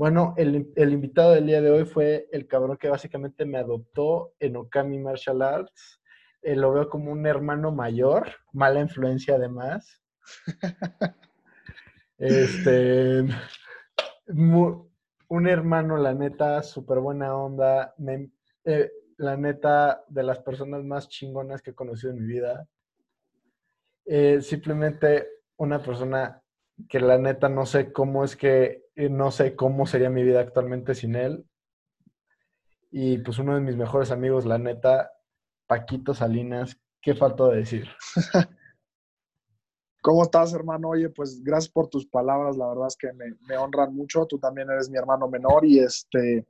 Bueno, el, el, invitado del día de hoy fue el cabrón que básicamente me adoptó en Okami Martial Arts. Eh, lo veo como un hermano mayor, mala influencia además. este, un hermano, la neta, súper buena onda. Eh, la neta, de las personas más chingonas que he conocido en mi vida. Eh, simplemente una persona que la neta no sé cómo es que, no sé cómo sería mi vida actualmente sin él. Y pues uno de mis mejores amigos, la neta, Paquito Salinas, ¿qué faltó de decir? ¿Cómo estás, hermano? Oye, pues gracias por tus palabras, la verdad es que me, honran mucho. Tú también eres mi hermano menor y este,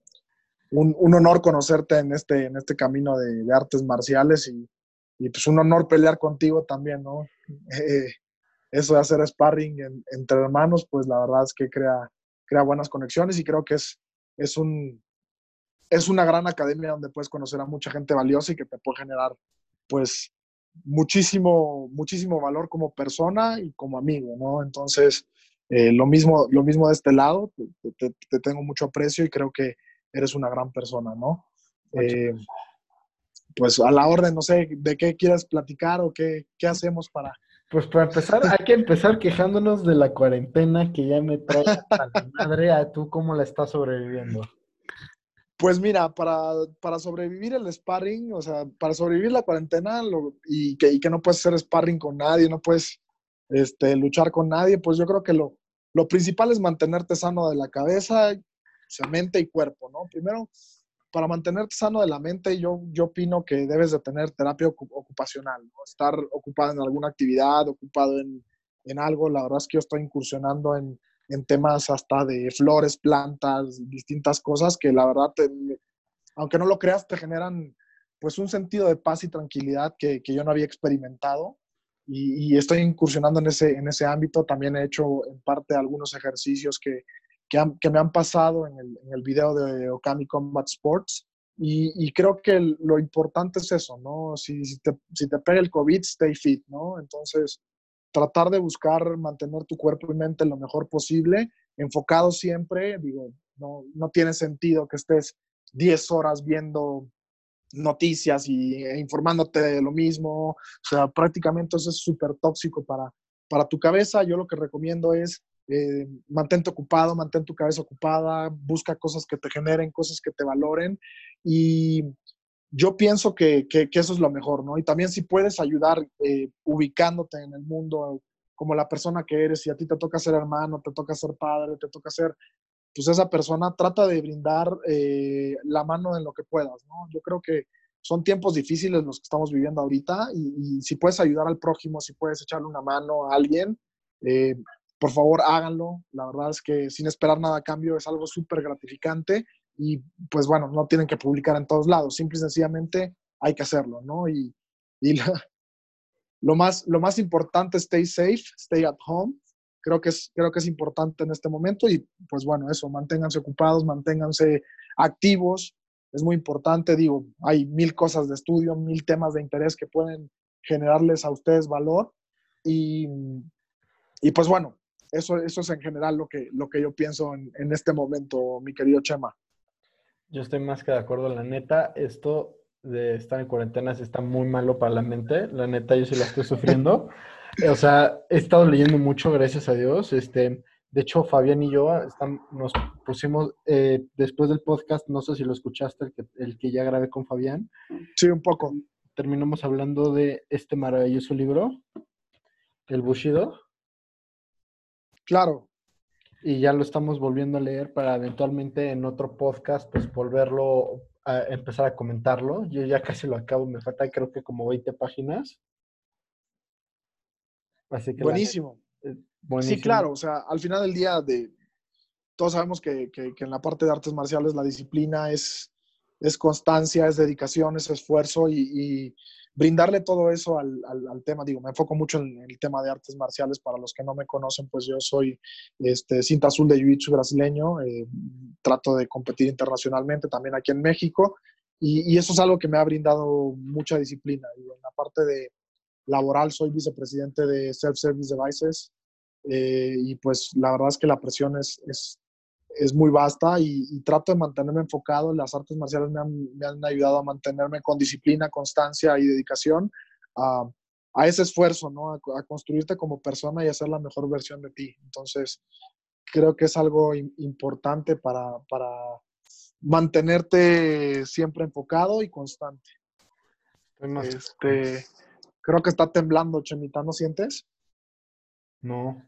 un, honor conocerte en este, en este camino de, artes marciales y, pues un honor pelear contigo también, ¿no? Eh, eso de hacer sparring entre hermanos, pues la verdad es que crea, crea buenas conexiones y creo que es, es, un, es una gran academia donde puedes conocer a mucha gente valiosa y que te puede generar, pues, muchísimo, muchísimo valor como persona y como amigo, ¿no? Entonces, eh, lo, mismo, lo mismo de este lado, te, tengo mucho aprecio y creo que eres una gran persona, ¿no? Eh, pues a la orden, no sé, de qué quieras platicar o qué, qué hacemos para, pues para empezar, hay que empezar quejándonos de la cuarentena que ya me trae a la madre. ¿A tú cómo la estás sobreviviendo? Pues mira, para, para, sobrevivir el sparring, o sea, para sobrevivir la cuarentena y, que, y, que, no puedes hacer sparring con nadie, no puedes este, luchar con nadie, pues yo creo que lo, lo principal es mantenerte sano de la cabeza, mente y cuerpo, ¿no? Primero, para mantenerte sano de la mente, yo, yo opino que debes de tener terapia ocupacional, estar ocupado en alguna actividad, ocupado en, en, algo. La verdad es que yo estoy incursionando en, en, temas hasta de flores, plantas, distintas cosas que la verdad, aunque no lo creas, te generan pues un sentido de paz y tranquilidad que, que yo no había experimentado. Y, y, estoy incursionando en ese, en ese ámbito. También he hecho en parte algunos ejercicios que, que, me han pasado en el, en el, video de Okami Combat Sports. Y, y creo que lo importante es eso, ¿no? Si, si, te, si te pega el COVID, stay fit, ¿no? Entonces, tratar de buscar mantener tu cuerpo y mente lo mejor posible, enfocado siempre, digo, no, no tiene sentido que estés 10 horas viendo noticias y, e informándote de lo mismo, o sea, prácticamente eso es súper tóxico para, para tu cabeza. Yo lo que recomiendo es eh, mantente ocupado, mantén tu cabeza ocupada, busca cosas que te generen, cosas que te valoren y yo pienso que, que, eso es lo mejor, ¿no? Y también si puedes ayudar eh, ubicándote en el mundo como la persona que eres, si a ti te toca ser hermano, te toca ser padre, te toca ser, pues esa persona trata de brindar eh, la mano en lo que puedas, ¿no? Yo creo que son tiempos difíciles los que estamos viviendo ahorita y, y si puedes ayudar al prójimo, si puedes echarle una mano a alguien, eh, por favor háganlo. La verdad es que sin esperar nada a cambio es algo súper gratificante y pues bueno, no tienen que publicar en todos lados, simple y sencillamente hay que hacerlo, ¿no? Y, y lo, más, lo más importante, stay safe, stay at home. Creo que, es, creo que es importante en este momento y pues bueno, eso, manténganse ocupados, manténganse activos. Es muy importante, digo, hay mil cosas de estudio, mil temas de interés que pueden generarles a ustedes valor. Y, y pues bueno, eso, eso es en general lo que, lo que yo pienso en, en este momento, mi querido Chema. Yo estoy más que de acuerdo, la neta, esto de estar en cuarentena está muy malo para la mente, la neta yo sí la estoy sufriendo. o sea, he estado leyendo mucho, gracias a Dios. Este, de hecho, Fabián y yo nos pusimos, eh, después del podcast, no sé si lo escuchaste, el que, el que ya grabé con Fabián. Sí, un poco. Terminamos hablando de este maravilloso libro, El Bushido. Claro. Y ya lo estamos volviendo a leer para eventualmente en otro podcast, pues volverlo a empezar a comentarlo. Yo ya casi lo acabo, me falta creo que como 20 páginas. Así que buenísimo. buenísimo. Sí, claro, o sea, al final del día de, todos sabemos que, que, en la parte de artes marciales la disciplina es, es constancia, es dedicación, es esfuerzo y, brindarle todo eso al, al, tema. Digo, me enfoco mucho en, el tema de artes marciales. Para los que no me conocen, pues yo soy este, cinta azul de Jiu-Jitsu brasileño. Eh, trato de competir internacionalmente también aquí en México. Y, y, eso es algo que me ha brindado mucha disciplina. Digo, en la parte de laboral soy vicepresidente de Self Service Devices. Eh, y pues la verdad es que la presión es, es, es muy vasta y, trato de mantenerme enfocado. Las artes marciales me han, ayudado a mantenerme con disciplina, constancia y dedicación a, ese esfuerzo, ¿no? A, construirte como persona y a ser la mejor versión de ti. Entonces, creo que es algo importante para, para mantenerte siempre enfocado y constante. Este, creo que está temblando, Chemita, ¿no sientes? No.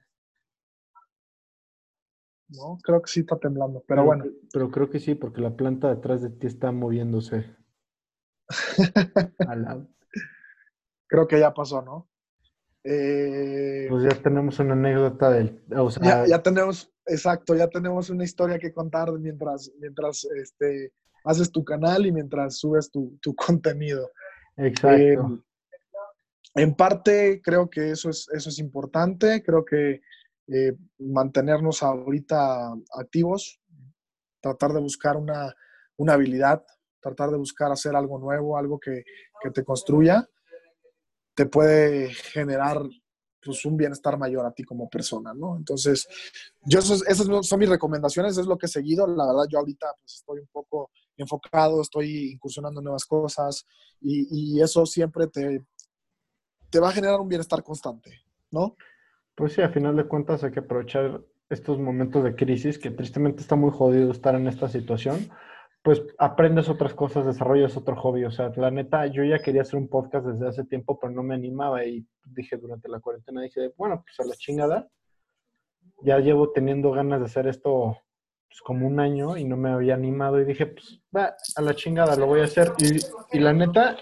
¿No? Creo que sí está temblando, pero, bueno. Pero creo que sí, porque la planta detrás de ti está moviéndose. creo que ya pasó, ¿no? Eh, pues ya tenemos una anécdota del... ya, tenemos, exacto, ya tenemos una historia que contar mientras, mientras este, haces tu canal y mientras subes tu, contenido. Exacto. Eh, en parte creo que eso es, eso es importante, creo que eh, mantenernos ahorita activos, tratar de buscar una, habilidad, tratar de buscar hacer algo nuevo, algo que, te construya, te puede generar pues, un bienestar mayor a ti como persona, ¿no? Entonces, yo esas son mis recomendaciones, es lo que he seguido. La verdad, yo ahorita pues, estoy un poco enfocado, estoy incursionando en nuevas cosas y, y eso siempre te, te va a generar un bienestar constante, ¿no? Pues sí, a final de cuentas hay que aprovechar estos momentos de crisis, que tristemente está muy jodido estar en esta situación, pues aprendes otras cosas, desarrollas otro hobby. O sea, la neta, yo ya quería hacer un podcast desde hace tiempo, pero no me animaba y dije durante la cuarentena, dije, bueno, pues a la chingada. Ya llevo teniendo ganas de hacer esto pues, como un año y no me había animado y dije, pues va, a la chingada, lo voy a hacer. Y, y la neta,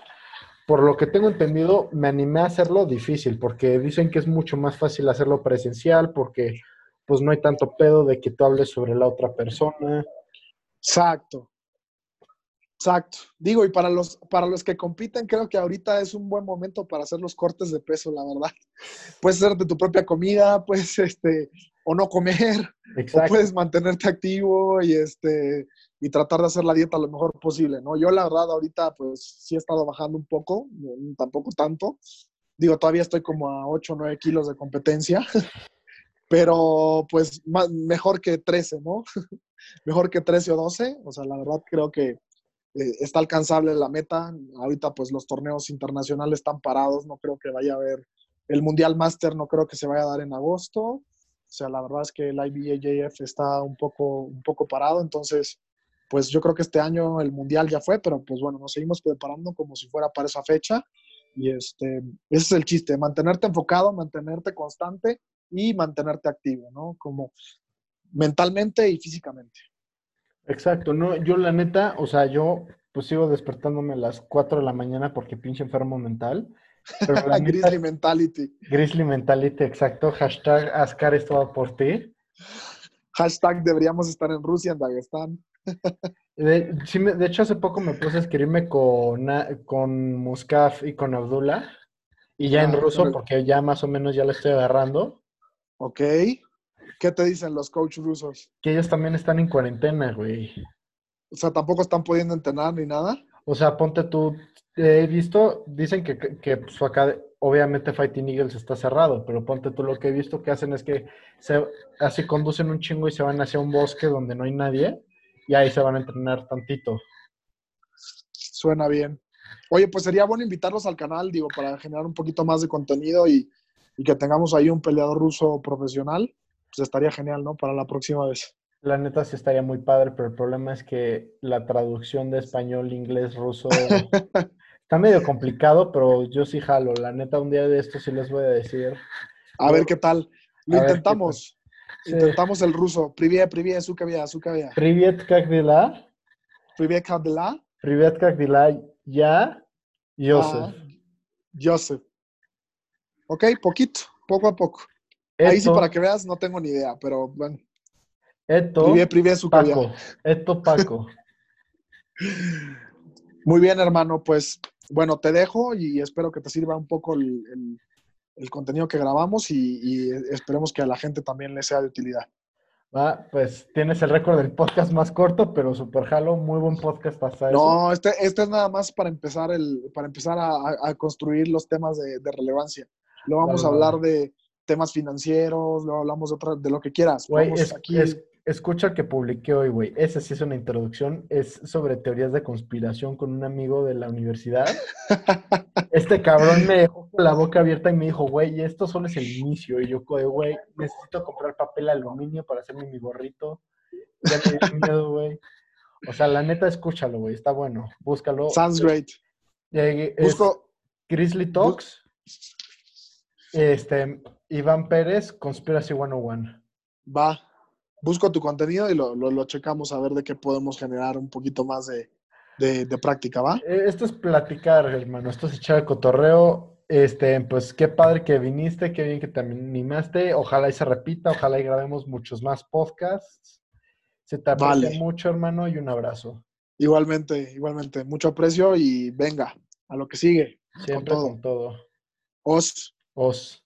por lo que tengo entendido, me animé a hacerlo difícil, porque dicen que es mucho más fácil hacerlo presencial, porque pues no hay tanto pedo de que tú hables sobre la otra persona. Exacto. Exacto. Digo, y para los, para los que compiten, creo que ahorita es un buen momento para hacer los cortes de peso, la verdad. Puedes hacerte tu propia comida, puedes, este, o no comer, o puedes mantenerte activo y, este, y tratar de hacer la dieta lo mejor posible, ¿no? Yo la verdad ahorita pues sí he estado bajando un poco, tampoco tanto. Digo, todavía estoy como a 8 o 9 kilos de competencia, pero pues mejor que 13, ¿no? mejor que 13 o 12. O sea, la verdad creo que eh, está alcanzable la meta. Ahorita pues los torneos internacionales están parados, no creo que vaya a haber el Mundial Master, no creo que se vaya a dar en agosto. O sea, la verdad es que el IBAJF está un poco, un poco parado, entonces pues yo creo que este año el Mundial ya fue, pero pues bueno, nos seguimos preparando como si fuera para esa fecha. Y este, ese es el chiste, mantenerte enfocado, mantenerte constante y mantenerte activo, ¿no? Como mentalmente y físicamente. Exacto, no, yo la neta, o sea, yo pues sigo despertándome a las 4 de la mañana porque pinche enfermo mental. Grizzly Mentality. Grizzly Mentality, exacto. Hashtag Ascar es por ti. Hashtag deberíamos estar en Rusia, en Dagestán. De, de hecho, hace poco me puse a escribirme con, con Muscaf y con Abdullah. Y ya en ah, ruso, porque ya más o menos ya le estoy agarrando. Ok. ¿Qué te dicen los coaches rusos? Que ellos también están en cuarentena, güey. O sea, tampoco están pudiendo entrenar ni nada. O sea, ponte tú. He visto, dicen que, que su acá, obviamente Fighting Eagles está cerrado, pero ponte tú lo que he visto que hacen es que se, así conducen un chingo y se van hacia un bosque donde no hay nadie y ahí se van a entrenar tantito. Suena bien. Oye, pues sería bueno invitarlos al canal, digo, para generar un poquito más de contenido y, que tengamos ahí un peleador ruso profesional. Pues estaría genial, ¿no? Para la próxima vez. La neta sí estaría muy padre, pero el problema es que la traducción de español, inglés, ruso Está medio complicado, pero yo sí jalo. La neta, un día de esto sí les voy a decir. A ver qué tal. Lo intentamos. Intentamos el ruso. Privie, privie, su sukavia. Privet kakdila. Privet kakdila. Privet kakdila, ya. Joseph. Ah, Joseph. Ok, poquito, poco a poco. Ahí sí, para que veas, no tengo ni idea, pero bueno. Esto. Privé, su Paco. Esto, Paco. Muy bien, hermano. Pues, bueno, te dejo y espero que te sirva un poco el el contenido que grabamos y, esperemos que a la gente también le sea de utilidad. Va, pues tienes el récord del podcast más corto, pero super jalo, muy buen podcast hasta No, este, este es nada más para empezar, el, para empezar a, construir los temas de, relevancia. Luego vamos a hablar de temas financieros, luego hablamos de, de lo que quieras. es, aquí... escucha el que publiqué hoy, güey. Ese sí es una introducción. Es sobre teorías de conspiración con un amigo de la universidad. Este cabrón me dejó con la boca abierta y me dijo, güey, esto solo es el inicio. Y yo, güey, necesito comprar papel aluminio para hacerme mi gorrito. Ya me dio miedo, güey. O sea, la neta, escúchalo, güey. Está bueno. Búscalo. Sounds great. Busco, Grizzly Talks. Este, Iván Pérez, Conspiracy 101. va. Busco tu contenido y lo, lo, lo checamos a ver de qué podemos generar un poquito más de, de, de práctica, ¿va? Eh, Esto es platicar, hermano. Esto es echar el cotorreo. Este, pues qué padre que viniste, qué bien que te animaste. Ojalá y se repita, ojalá y grabemos muchos más podcasts. Se te aprecia Vale. mucho, hermano, y un abrazo. Igualmente, igualmente. Mucho aprecio y venga, a lo que sigue. Siempre todo. con todo. Os. Os.